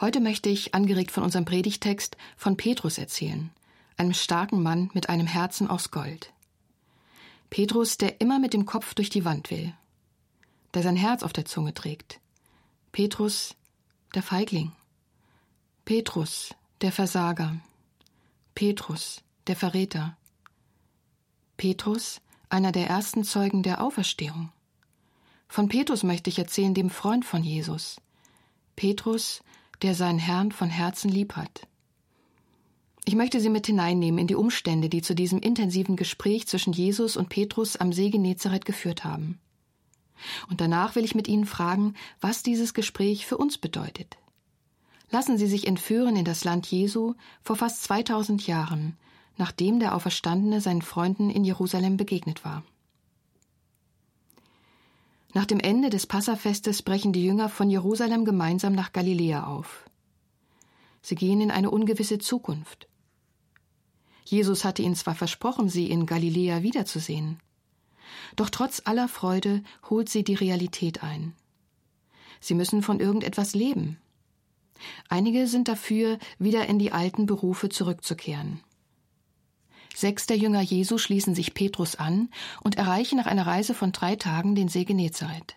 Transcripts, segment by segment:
Heute möchte ich, angeregt von unserem Predigtext, von Petrus erzählen, einem starken Mann mit einem Herzen aus Gold. Petrus, der immer mit dem Kopf durch die Wand will, der sein Herz auf der Zunge trägt. Petrus, der Feigling. Petrus, der Versager. Petrus, der Verräter. Petrus, einer der ersten Zeugen der Auferstehung. Von Petrus möchte ich erzählen, dem Freund von Jesus. Petrus, der seinen Herrn von Herzen lieb hat. Ich möchte Sie mit hineinnehmen in die Umstände, die zu diesem intensiven Gespräch zwischen Jesus und Petrus am See Genezareth geführt haben. Und danach will ich mit Ihnen fragen, was dieses Gespräch für uns bedeutet. Lassen Sie sich entführen in das Land Jesu vor fast 2000 Jahren, nachdem der Auferstandene seinen Freunden in Jerusalem begegnet war. Nach dem Ende des Passafestes brechen die Jünger von Jerusalem gemeinsam nach Galiläa auf. Sie gehen in eine ungewisse Zukunft. Jesus hatte ihnen zwar versprochen, sie in Galiläa wiederzusehen, doch trotz aller Freude holt sie die Realität ein. Sie müssen von irgendetwas leben. Einige sind dafür, wieder in die alten Berufe zurückzukehren. Sechs der Jünger Jesu schließen sich Petrus an und erreichen nach einer Reise von drei Tagen den See Genezareth.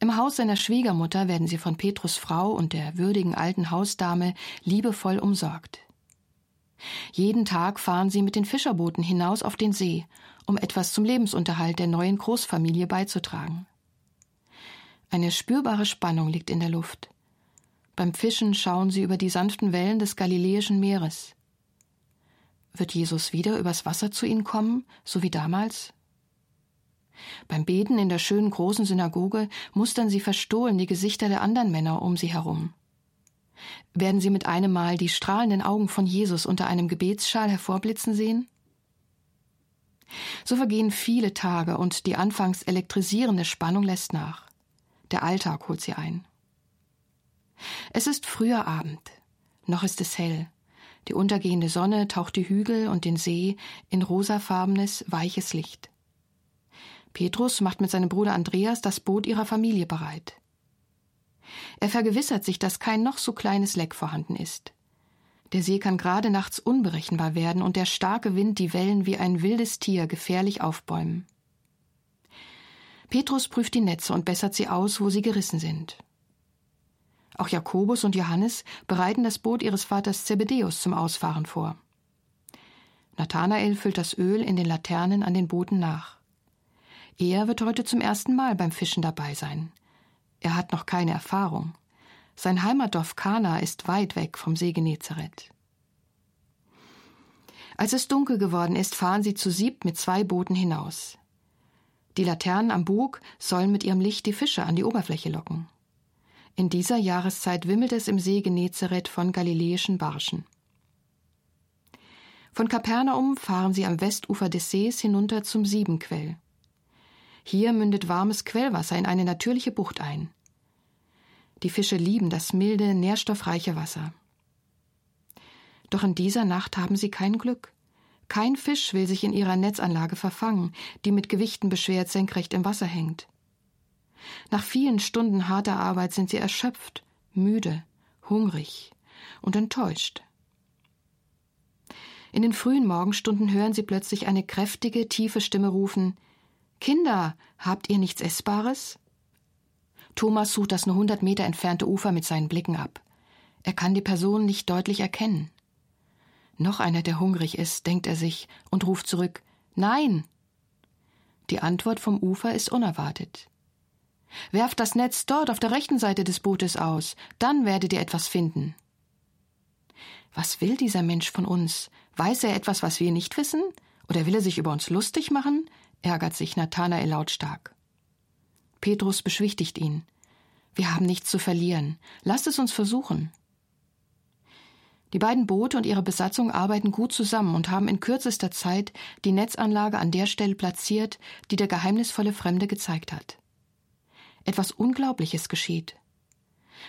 Im Haus seiner Schwiegermutter werden sie von Petrus Frau und der würdigen alten Hausdame liebevoll umsorgt. Jeden Tag fahren sie mit den Fischerbooten hinaus auf den See, um etwas zum Lebensunterhalt der neuen Großfamilie beizutragen. Eine spürbare Spannung liegt in der Luft. Beim Fischen schauen sie über die sanften Wellen des Galiläischen Meeres. Wird Jesus wieder übers Wasser zu ihnen kommen, so wie damals? Beim Beten in der schönen großen Synagoge mustern sie verstohlen die Gesichter der anderen Männer um sie herum. Werden sie mit einem Mal die strahlenden Augen von Jesus unter einem Gebetsschal hervorblitzen sehen? So vergehen viele Tage und die anfangs elektrisierende Spannung lässt nach. Der Alltag holt sie ein. Es ist früher Abend. Noch ist es hell. Die untergehende Sonne taucht die Hügel und den See in rosafarbenes, weiches Licht. Petrus macht mit seinem Bruder Andreas das Boot ihrer Familie bereit. Er vergewissert sich, dass kein noch so kleines Leck vorhanden ist. Der See kann gerade nachts unberechenbar werden und der starke Wind die Wellen wie ein wildes Tier gefährlich aufbäumen. Petrus prüft die Netze und bessert sie aus, wo sie gerissen sind. Auch Jakobus und Johannes bereiten das Boot ihres Vaters Zebedäus zum Ausfahren vor. Nathanael füllt das Öl in den Laternen an den Booten nach. Er wird heute zum ersten Mal beim Fischen dabei sein. Er hat noch keine Erfahrung. Sein Heimatdorf Kana ist weit weg vom See Genezareth. Als es dunkel geworden ist, fahren sie zu siebt mit zwei Booten hinaus. Die Laternen am Bug sollen mit ihrem Licht die Fische an die Oberfläche locken. In dieser Jahreszeit wimmelt es im See Genezareth von galiläischen Barschen. Von Kapernaum fahren sie am Westufer des Sees hinunter zum Siebenquell. Hier mündet warmes Quellwasser in eine natürliche Bucht ein. Die Fische lieben das milde, nährstoffreiche Wasser. Doch in dieser Nacht haben sie kein Glück. Kein Fisch will sich in ihrer Netzanlage verfangen, die mit Gewichten beschwert senkrecht im Wasser hängt. Nach vielen Stunden harter Arbeit sind sie erschöpft, müde, hungrig und enttäuscht. In den frühen Morgenstunden hören sie plötzlich eine kräftige, tiefe Stimme rufen Kinder, habt ihr nichts Essbares? Thomas sucht das nur hundert Meter entfernte Ufer mit seinen Blicken ab. Er kann die Person nicht deutlich erkennen. Noch einer, der hungrig ist, denkt er sich und ruft zurück Nein. Die Antwort vom Ufer ist unerwartet. Werft das Netz dort auf der rechten Seite des Bootes aus, dann werdet ihr etwas finden. Was will dieser Mensch von uns? Weiß er etwas, was wir nicht wissen? Oder will er sich über uns lustig machen? ärgert sich Nathanael lautstark. Petrus beschwichtigt ihn. Wir haben nichts zu verlieren. Lasst es uns versuchen. Die beiden Boote und ihre Besatzung arbeiten gut zusammen und haben in kürzester Zeit die Netzanlage an der Stelle platziert, die der geheimnisvolle Fremde gezeigt hat. Etwas Unglaubliches geschieht.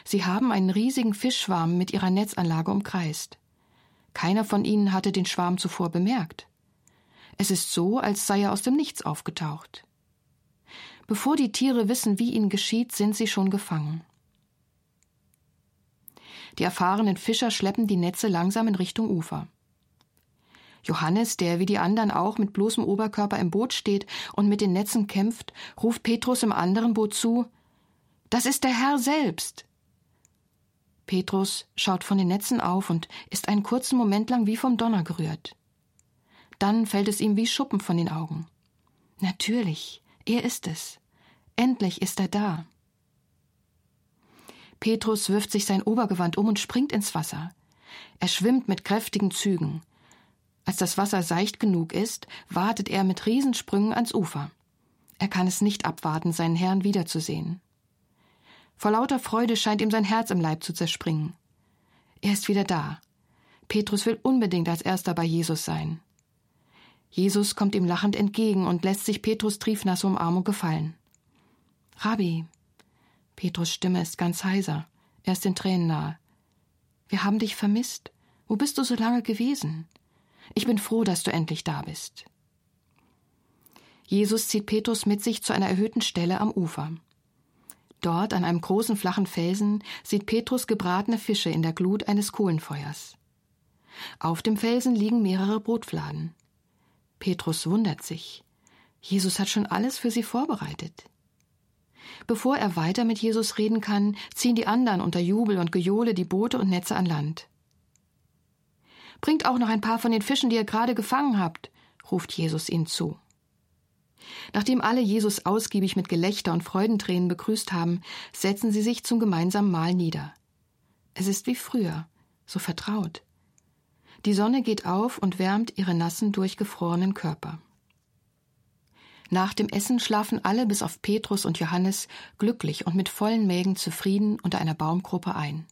Sie haben einen riesigen Fischschwarm mit ihrer Netzanlage umkreist. Keiner von ihnen hatte den Schwarm zuvor bemerkt. Es ist so, als sei er aus dem Nichts aufgetaucht. Bevor die Tiere wissen, wie ihnen geschieht, sind sie schon gefangen. Die erfahrenen Fischer schleppen die Netze langsam in Richtung Ufer. Johannes, der wie die anderen auch mit bloßem Oberkörper im Boot steht und mit den Netzen kämpft, ruft Petrus im anderen Boot zu Das ist der Herr selbst. Petrus schaut von den Netzen auf und ist einen kurzen Moment lang wie vom Donner gerührt. Dann fällt es ihm wie Schuppen von den Augen. Natürlich, er ist es. Endlich ist er da. Petrus wirft sich sein Obergewand um und springt ins Wasser. Er schwimmt mit kräftigen Zügen. Als das Wasser seicht genug ist, wartet er mit Riesensprüngen ans Ufer. Er kann es nicht abwarten, seinen Herrn wiederzusehen. Vor lauter Freude scheint ihm sein Herz im Leib zu zerspringen. Er ist wieder da. Petrus will unbedingt als erster bei Jesus sein. Jesus kommt ihm lachend entgegen und lässt sich Petrus triefnasse Umarmung gefallen. Rabbi, Petrus Stimme ist ganz heiser, er ist den Tränen nahe. Wir haben dich vermisst. Wo bist du so lange gewesen? Ich bin froh, dass du endlich da bist. Jesus zieht Petrus mit sich zu einer erhöhten Stelle am Ufer. Dort, an einem großen flachen Felsen, sieht Petrus gebratene Fische in der Glut eines Kohlenfeuers. Auf dem Felsen liegen mehrere Brotfladen. Petrus wundert sich. Jesus hat schon alles für sie vorbereitet. Bevor er weiter mit Jesus reden kann, ziehen die anderen unter Jubel und Gejohle die Boote und Netze an Land. Bringt auch noch ein paar von den Fischen, die ihr gerade gefangen habt, ruft Jesus ihnen zu. Nachdem alle Jesus ausgiebig mit Gelächter und Freudentränen begrüßt haben, setzen sie sich zum gemeinsamen Mahl nieder. Es ist wie früher, so vertraut. Die Sonne geht auf und wärmt ihre nassen, durchgefrorenen Körper. Nach dem Essen schlafen alle bis auf Petrus und Johannes glücklich und mit vollen Mägen zufrieden unter einer Baumgruppe ein.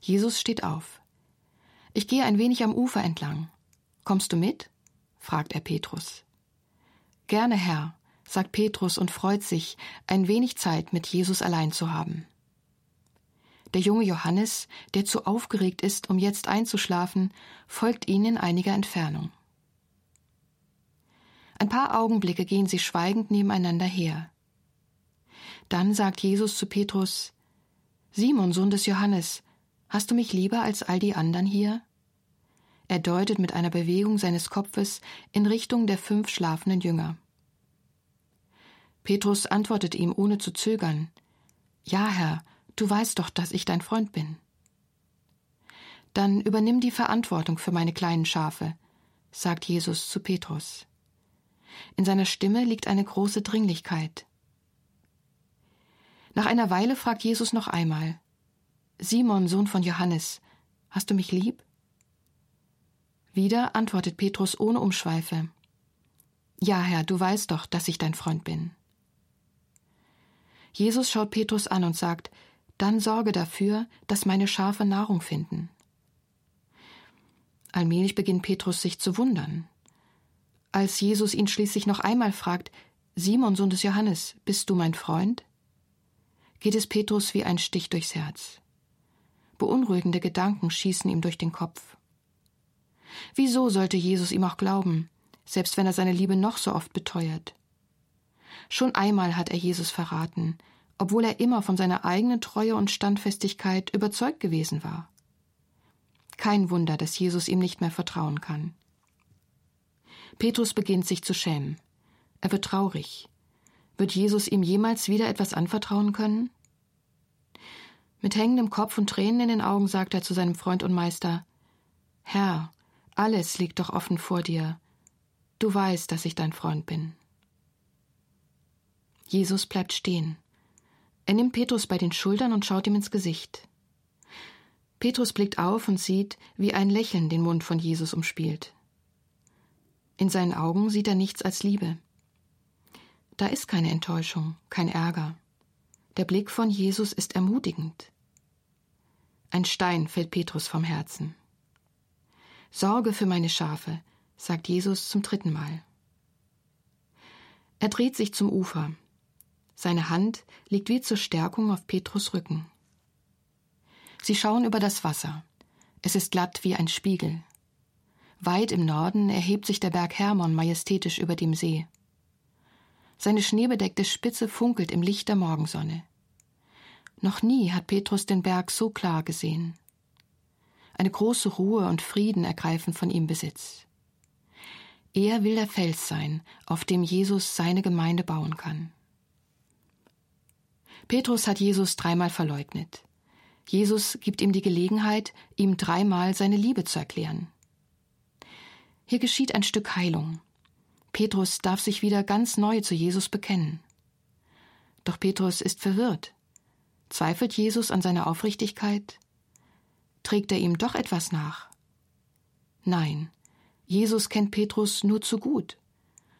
Jesus steht auf. Ich gehe ein wenig am Ufer entlang. Kommst du mit? fragt er Petrus. Gerne, Herr, sagt Petrus und freut sich, ein wenig Zeit mit Jesus allein zu haben. Der junge Johannes, der zu aufgeregt ist, um jetzt einzuschlafen, folgt ihnen in einiger Entfernung. Ein paar Augenblicke gehen sie schweigend nebeneinander her. Dann sagt Jesus zu Petrus Simon, Sohn des Johannes, hast du mich lieber als all die anderen hier? Er deutet mit einer Bewegung seines Kopfes in Richtung der fünf schlafenden Jünger. Petrus antwortet ihm ohne zu zögern Ja, Herr, du weißt doch, dass ich dein Freund bin. Dann übernimm die Verantwortung für meine kleinen Schafe, sagt Jesus zu Petrus. In seiner Stimme liegt eine große Dringlichkeit. Nach einer Weile fragt Jesus noch einmal Simon, Sohn von Johannes, hast du mich lieb? Wieder antwortet Petrus ohne Umschweife Ja, Herr, du weißt doch, dass ich dein Freund bin. Jesus schaut Petrus an und sagt Dann sorge dafür, dass meine Schafe Nahrung finden. Allmählich beginnt Petrus sich zu wundern. Als Jesus ihn schließlich noch einmal fragt, Simon, Sohn des Johannes, bist du mein Freund? geht es Petrus wie ein Stich durchs Herz. Beunruhigende Gedanken schießen ihm durch den Kopf. Wieso sollte Jesus ihm auch glauben, selbst wenn er seine Liebe noch so oft beteuert? Schon einmal hat er Jesus verraten, obwohl er immer von seiner eigenen Treue und Standfestigkeit überzeugt gewesen war. Kein Wunder, dass Jesus ihm nicht mehr vertrauen kann. Petrus beginnt sich zu schämen. Er wird traurig. Wird Jesus ihm jemals wieder etwas anvertrauen können? Mit hängendem Kopf und Tränen in den Augen sagt er zu seinem Freund und Meister Herr, alles liegt doch offen vor dir. Du weißt, dass ich dein Freund bin. Jesus bleibt stehen. Er nimmt Petrus bei den Schultern und schaut ihm ins Gesicht. Petrus blickt auf und sieht, wie ein Lächeln den Mund von Jesus umspielt. In seinen Augen sieht er nichts als Liebe. Da ist keine Enttäuschung, kein Ärger. Der Blick von Jesus ist ermutigend. Ein Stein fällt Petrus vom Herzen. Sorge für meine Schafe, sagt Jesus zum dritten Mal. Er dreht sich zum Ufer. Seine Hand liegt wie zur Stärkung auf Petrus Rücken. Sie schauen über das Wasser. Es ist glatt wie ein Spiegel. Weit im Norden erhebt sich der Berg Hermon majestätisch über dem See. Seine schneebedeckte Spitze funkelt im Licht der Morgensonne. Noch nie hat Petrus den Berg so klar gesehen. Eine große Ruhe und Frieden ergreifen von ihm Besitz. Er will der Fels sein, auf dem Jesus seine Gemeinde bauen kann. Petrus hat Jesus dreimal verleugnet. Jesus gibt ihm die Gelegenheit, ihm dreimal seine Liebe zu erklären. Hier geschieht ein Stück Heilung. Petrus darf sich wieder ganz neu zu Jesus bekennen. Doch Petrus ist verwirrt. Zweifelt Jesus an seiner Aufrichtigkeit? Trägt er ihm doch etwas nach? Nein, Jesus kennt Petrus nur zu gut.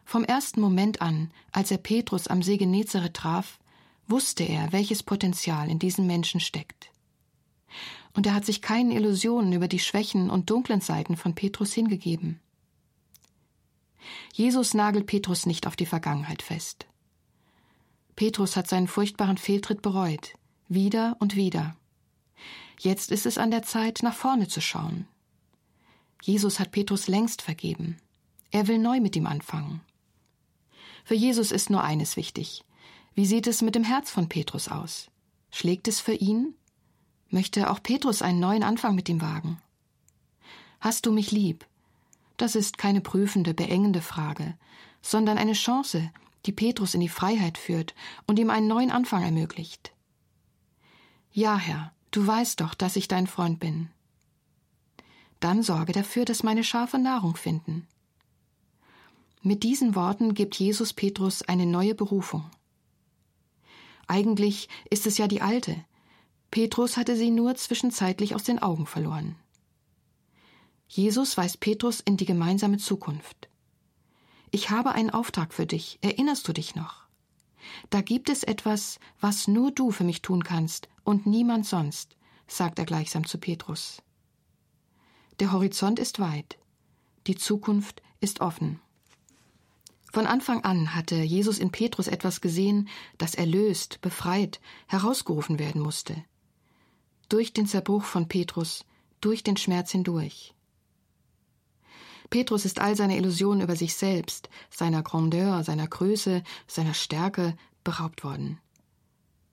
Vom ersten Moment an, als er Petrus am See Genezareth traf, wusste er, welches Potenzial in diesem Menschen steckt. Und er hat sich keinen Illusionen über die Schwächen und dunklen Seiten von Petrus hingegeben. Jesus nagelt Petrus nicht auf die Vergangenheit fest. Petrus hat seinen furchtbaren Fehltritt bereut, wieder und wieder. Jetzt ist es an der Zeit, nach vorne zu schauen. Jesus hat Petrus längst vergeben. Er will neu mit ihm anfangen. Für Jesus ist nur eines wichtig. Wie sieht es mit dem Herz von Petrus aus? Schlägt es für ihn? Möchte auch Petrus einen neuen Anfang mit ihm wagen? Hast du mich lieb? Das ist keine prüfende, beengende Frage, sondern eine Chance, die Petrus in die Freiheit führt und ihm einen neuen Anfang ermöglicht. Ja, Herr, du weißt doch, dass ich dein Freund bin. Dann sorge dafür, dass meine Schafe Nahrung finden. Mit diesen Worten gibt Jesus Petrus eine neue Berufung. Eigentlich ist es ja die alte. Petrus hatte sie nur zwischenzeitlich aus den Augen verloren. Jesus weist Petrus in die gemeinsame Zukunft. Ich habe einen Auftrag für dich, erinnerst du dich noch? Da gibt es etwas, was nur du für mich tun kannst und niemand sonst, sagt er gleichsam zu Petrus. Der Horizont ist weit, die Zukunft ist offen. Von Anfang an hatte Jesus in Petrus etwas gesehen, das erlöst, befreit, herausgerufen werden musste. Durch den Zerbruch von Petrus, durch den Schmerz hindurch. Petrus ist all seiner Illusionen über sich selbst, seiner Grandeur, seiner Größe, seiner Stärke beraubt worden.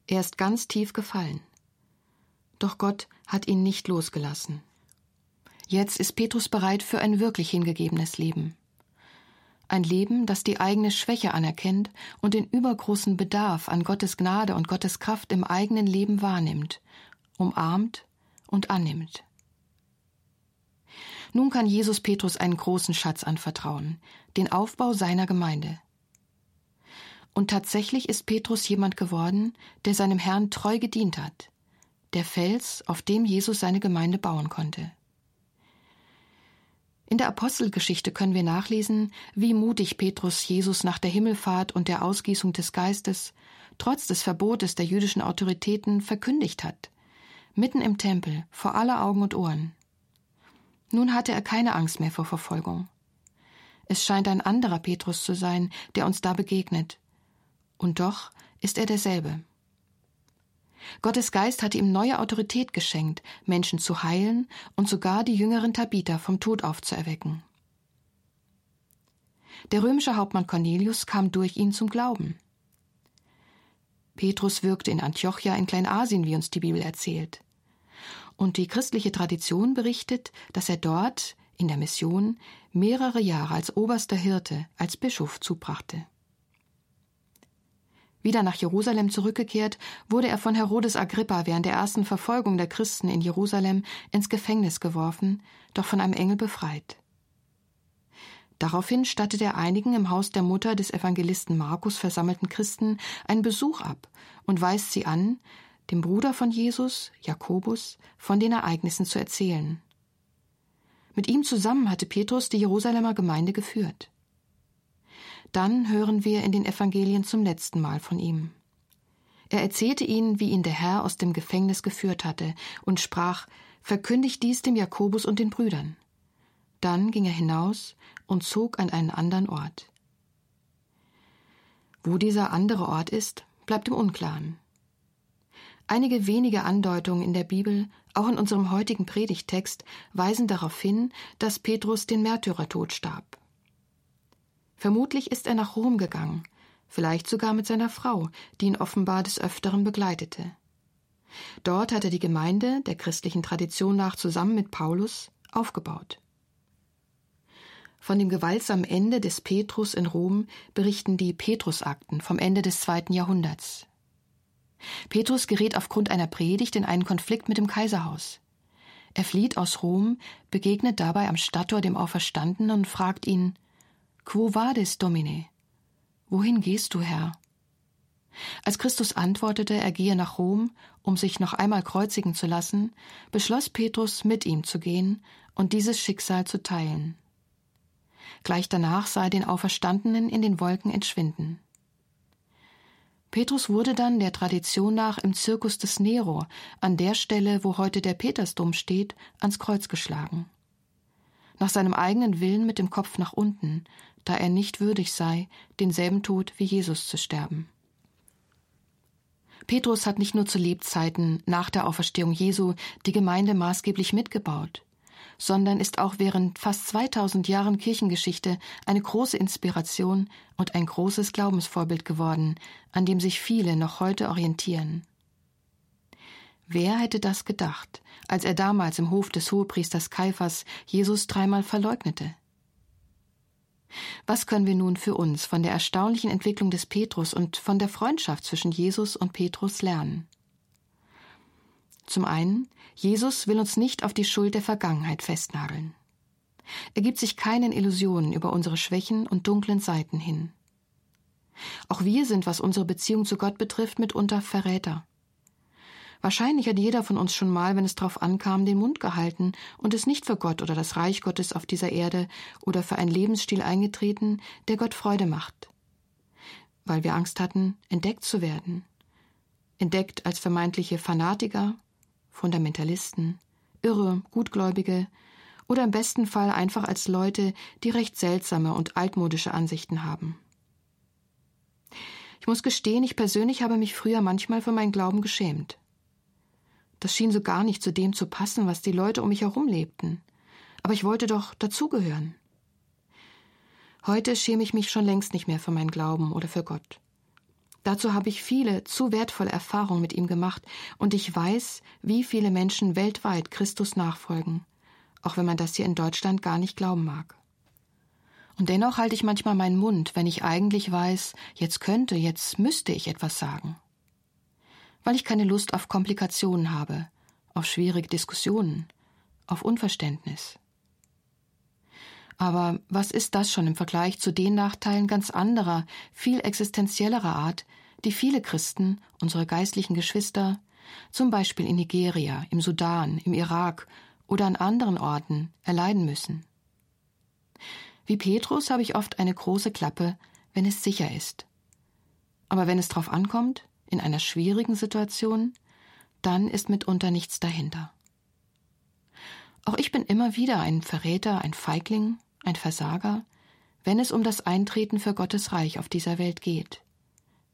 Er ist ganz tief gefallen. Doch Gott hat ihn nicht losgelassen. Jetzt ist Petrus bereit für ein wirklich hingegebenes Leben. Ein Leben, das die eigene Schwäche anerkennt und den übergroßen Bedarf an Gottes Gnade und Gottes Kraft im eigenen Leben wahrnimmt, umarmt und annimmt. Nun kann Jesus Petrus einen großen Schatz anvertrauen, den Aufbau seiner Gemeinde. Und tatsächlich ist Petrus jemand geworden, der seinem Herrn treu gedient hat, der Fels, auf dem Jesus seine Gemeinde bauen konnte. In der Apostelgeschichte können wir nachlesen, wie mutig Petrus Jesus nach der Himmelfahrt und der Ausgießung des Geistes, trotz des Verbotes der jüdischen Autoritäten, verkündigt hat, mitten im Tempel, vor aller Augen und Ohren. Nun hatte er keine Angst mehr vor Verfolgung. Es scheint ein anderer Petrus zu sein, der uns da begegnet. Und doch ist er derselbe. Gottes Geist hatte ihm neue Autorität geschenkt, Menschen zu heilen und sogar die jüngeren Tabitha vom Tod aufzuerwecken. Der römische Hauptmann Cornelius kam durch ihn zum Glauben. Petrus wirkte in Antiochia in Kleinasien, wie uns die Bibel erzählt. Und die christliche Tradition berichtet, dass er dort, in der Mission, mehrere Jahre als oberster Hirte, als Bischof zubrachte. Wieder nach Jerusalem zurückgekehrt, wurde er von Herodes Agrippa während der ersten Verfolgung der Christen in Jerusalem ins Gefängnis geworfen, doch von einem Engel befreit. Daraufhin stattet er einigen im Haus der Mutter des Evangelisten Markus versammelten Christen einen Besuch ab und weist sie an, dem Bruder von Jesus, Jakobus, von den Ereignissen zu erzählen. Mit ihm zusammen hatte Petrus die Jerusalemer Gemeinde geführt. Dann hören wir in den Evangelien zum letzten Mal von ihm. Er erzählte ihnen, wie ihn der Herr aus dem Gefängnis geführt hatte, und sprach Verkündigt dies dem Jakobus und den Brüdern. Dann ging er hinaus und zog an einen anderen Ort. Wo dieser andere Ort ist, bleibt im Unklaren. Einige wenige Andeutungen in der Bibel, auch in unserem heutigen Predigtext, weisen darauf hin, dass Petrus den Märtyrertod starb. Vermutlich ist er nach Rom gegangen, vielleicht sogar mit seiner Frau, die ihn offenbar des Öfteren begleitete. Dort hat er die Gemeinde, der christlichen Tradition nach zusammen mit Paulus, aufgebaut. Von dem gewaltsamen Ende des Petrus in Rom berichten die Petrusakten vom Ende des zweiten Jahrhunderts. Petrus gerät aufgrund einer Predigt in einen Konflikt mit dem Kaiserhaus. Er flieht aus Rom, begegnet dabei am Stadttor dem Auferstandenen und fragt ihn Quo vadis, Domine? Wohin gehst du, Herr? Als Christus antwortete, er gehe nach Rom, um sich noch einmal kreuzigen zu lassen, beschloss Petrus, mit ihm zu gehen und dieses Schicksal zu teilen. Gleich danach sah er den Auferstandenen in den Wolken entschwinden. Petrus wurde dann der Tradition nach im Zirkus des Nero, an der Stelle, wo heute der Petersdom steht, ans Kreuz geschlagen. Nach seinem eigenen Willen mit dem Kopf nach unten, da er nicht würdig sei, denselben Tod wie Jesus zu sterben. Petrus hat nicht nur zu Lebzeiten nach der Auferstehung Jesu die Gemeinde maßgeblich mitgebaut sondern ist auch während fast 2000 Jahren Kirchengeschichte eine große Inspiration und ein großes Glaubensvorbild geworden, an dem sich viele noch heute orientieren. Wer hätte das gedacht, als er damals im Hof des Hohepriesters Kaiphas Jesus dreimal verleugnete? Was können wir nun für uns von der erstaunlichen Entwicklung des Petrus und von der Freundschaft zwischen Jesus und Petrus lernen? Zum einen, Jesus will uns nicht auf die Schuld der Vergangenheit festnageln. Er gibt sich keinen Illusionen über unsere Schwächen und dunklen Seiten hin. Auch wir sind, was unsere Beziehung zu Gott betrifft, mitunter Verräter. Wahrscheinlich hat jeder von uns schon mal, wenn es darauf ankam, den Mund gehalten und es nicht für Gott oder das Reich Gottes auf dieser Erde oder für einen Lebensstil eingetreten, der Gott Freude macht. Weil wir Angst hatten, entdeckt zu werden. Entdeckt als vermeintliche Fanatiker, Fundamentalisten, Irre, Gutgläubige oder im besten Fall einfach als Leute, die recht seltsame und altmodische Ansichten haben. Ich muss gestehen, ich persönlich habe mich früher manchmal für meinen Glauben geschämt. Das schien so gar nicht zu dem zu passen, was die Leute um mich herum lebten. Aber ich wollte doch dazugehören. Heute schäme ich mich schon längst nicht mehr für meinen Glauben oder für Gott. Dazu habe ich viele, zu wertvolle Erfahrungen mit ihm gemacht, und ich weiß, wie viele Menschen weltweit Christus nachfolgen, auch wenn man das hier in Deutschland gar nicht glauben mag. Und dennoch halte ich manchmal meinen Mund, wenn ich eigentlich weiß, jetzt könnte, jetzt müsste ich etwas sagen. Weil ich keine Lust auf Komplikationen habe, auf schwierige Diskussionen, auf Unverständnis. Aber was ist das schon im Vergleich zu den Nachteilen ganz anderer, viel existenziellerer Art, die viele Christen, unsere geistlichen Geschwister, zum Beispiel in Nigeria, im Sudan, im Irak oder an anderen Orten, erleiden müssen. Wie Petrus habe ich oft eine große Klappe, wenn es sicher ist. Aber wenn es drauf ankommt, in einer schwierigen Situation, dann ist mitunter nichts dahinter. Auch ich bin immer wieder ein Verräter, ein Feigling, ein Versager, wenn es um das Eintreten für Gottes Reich auf dieser Welt geht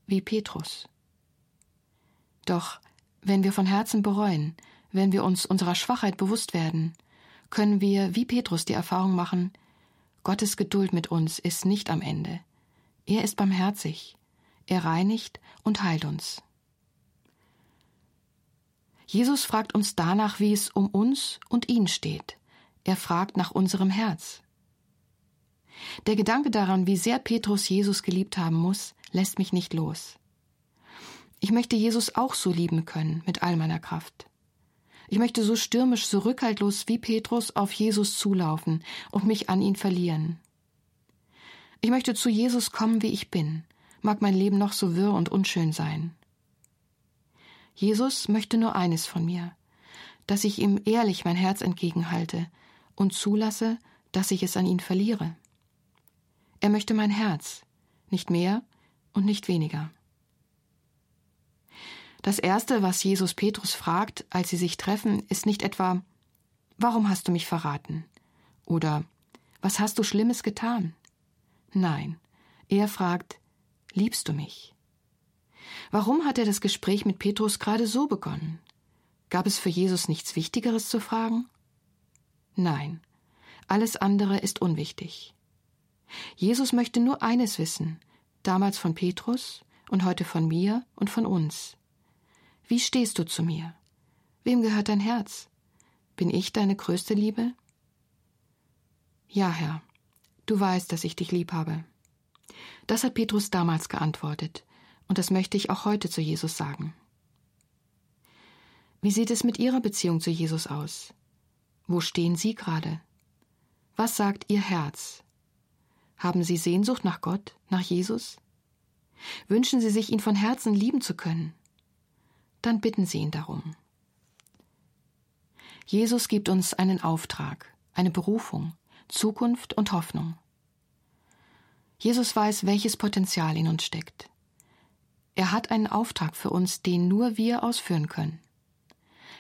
wie Petrus. Doch wenn wir von Herzen bereuen, wenn wir uns unserer Schwachheit bewusst werden, können wir wie Petrus die Erfahrung machen, Gottes Geduld mit uns ist nicht am Ende. Er ist barmherzig, er reinigt und heilt uns. Jesus fragt uns danach, wie es um uns und ihn steht. Er fragt nach unserem Herz. Der Gedanke daran, wie sehr Petrus Jesus geliebt haben muss, lässt mich nicht los. Ich möchte Jesus auch so lieben können, mit all meiner Kraft. Ich möchte so stürmisch, so rückhaltlos wie Petrus auf Jesus zulaufen und mich an ihn verlieren. Ich möchte zu Jesus kommen, wie ich bin, mag mein Leben noch so wirr und unschön sein. Jesus möchte nur eines von mir, dass ich ihm ehrlich mein Herz entgegenhalte und zulasse, dass ich es an ihn verliere. Er möchte mein Herz, nicht mehr und nicht weniger. Das Erste, was Jesus Petrus fragt, als sie sich treffen, ist nicht etwa Warum hast du mich verraten? oder Was hast du Schlimmes getan? Nein, er fragt Liebst du mich? Warum hat er das Gespräch mit Petrus gerade so begonnen? Gab es für Jesus nichts Wichtigeres zu fragen? Nein, alles andere ist unwichtig. Jesus möchte nur eines wissen, damals von Petrus und heute von mir und von uns. Wie stehst du zu mir? Wem gehört dein Herz? Bin ich deine größte Liebe? Ja, Herr, du weißt, dass ich dich lieb habe. Das hat Petrus damals geantwortet, und das möchte ich auch heute zu Jesus sagen. Wie sieht es mit Ihrer Beziehung zu Jesus aus? Wo stehen Sie gerade? Was sagt Ihr Herz? Haben Sie Sehnsucht nach Gott, nach Jesus? Wünschen Sie sich, ihn von Herzen lieben zu können? Dann bitten Sie ihn darum. Jesus gibt uns einen Auftrag, eine Berufung, Zukunft und Hoffnung. Jesus weiß, welches Potenzial in uns steckt. Er hat einen Auftrag für uns, den nur wir ausführen können.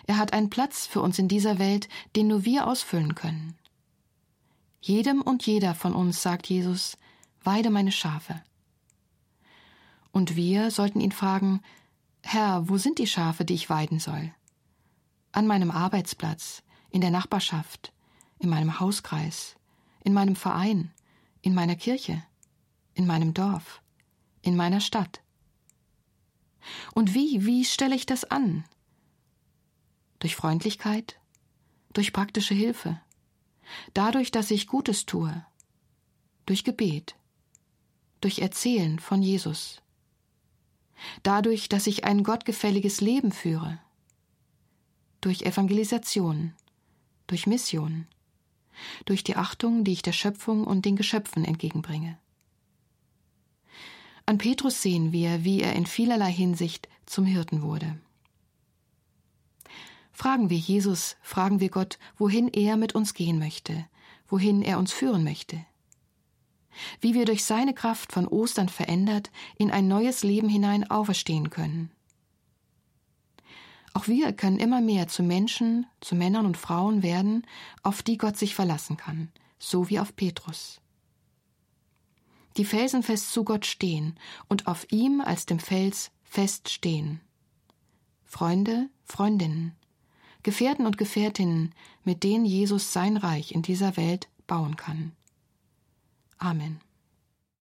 Er hat einen Platz für uns in dieser Welt, den nur wir ausfüllen können. Jedem und jeder von uns, sagt Jesus, weide meine Schafe. Und wir sollten ihn fragen, Herr, wo sind die Schafe, die ich weiden soll? An meinem Arbeitsplatz, in der Nachbarschaft, in meinem Hauskreis, in meinem Verein, in meiner Kirche, in meinem Dorf, in meiner Stadt. Und wie, wie stelle ich das an? Durch Freundlichkeit? Durch praktische Hilfe? Dadurch, dass ich Gutes tue? Durch Gebet? Durch Erzählen von Jesus? Dadurch, dass ich ein gottgefälliges Leben führe? Durch Evangelisation? Durch Mission? Durch die Achtung, die ich der Schöpfung und den Geschöpfen entgegenbringe? An Petrus sehen wir, wie er in vielerlei Hinsicht zum Hirten wurde. Fragen wir Jesus, fragen wir Gott, wohin er mit uns gehen möchte, wohin er uns führen möchte. Wie wir durch seine Kraft von Ostern verändert in ein neues Leben hinein auferstehen können. Auch wir können immer mehr zu Menschen, zu Männern und Frauen werden, auf die Gott sich verlassen kann, so wie auf Petrus. Die felsenfest zu Gott stehen und auf ihm als dem Fels fest stehen. Freunde, Freundinnen, Gefährten und Gefährtinnen, mit denen Jesus sein Reich in dieser Welt bauen kann. Amen.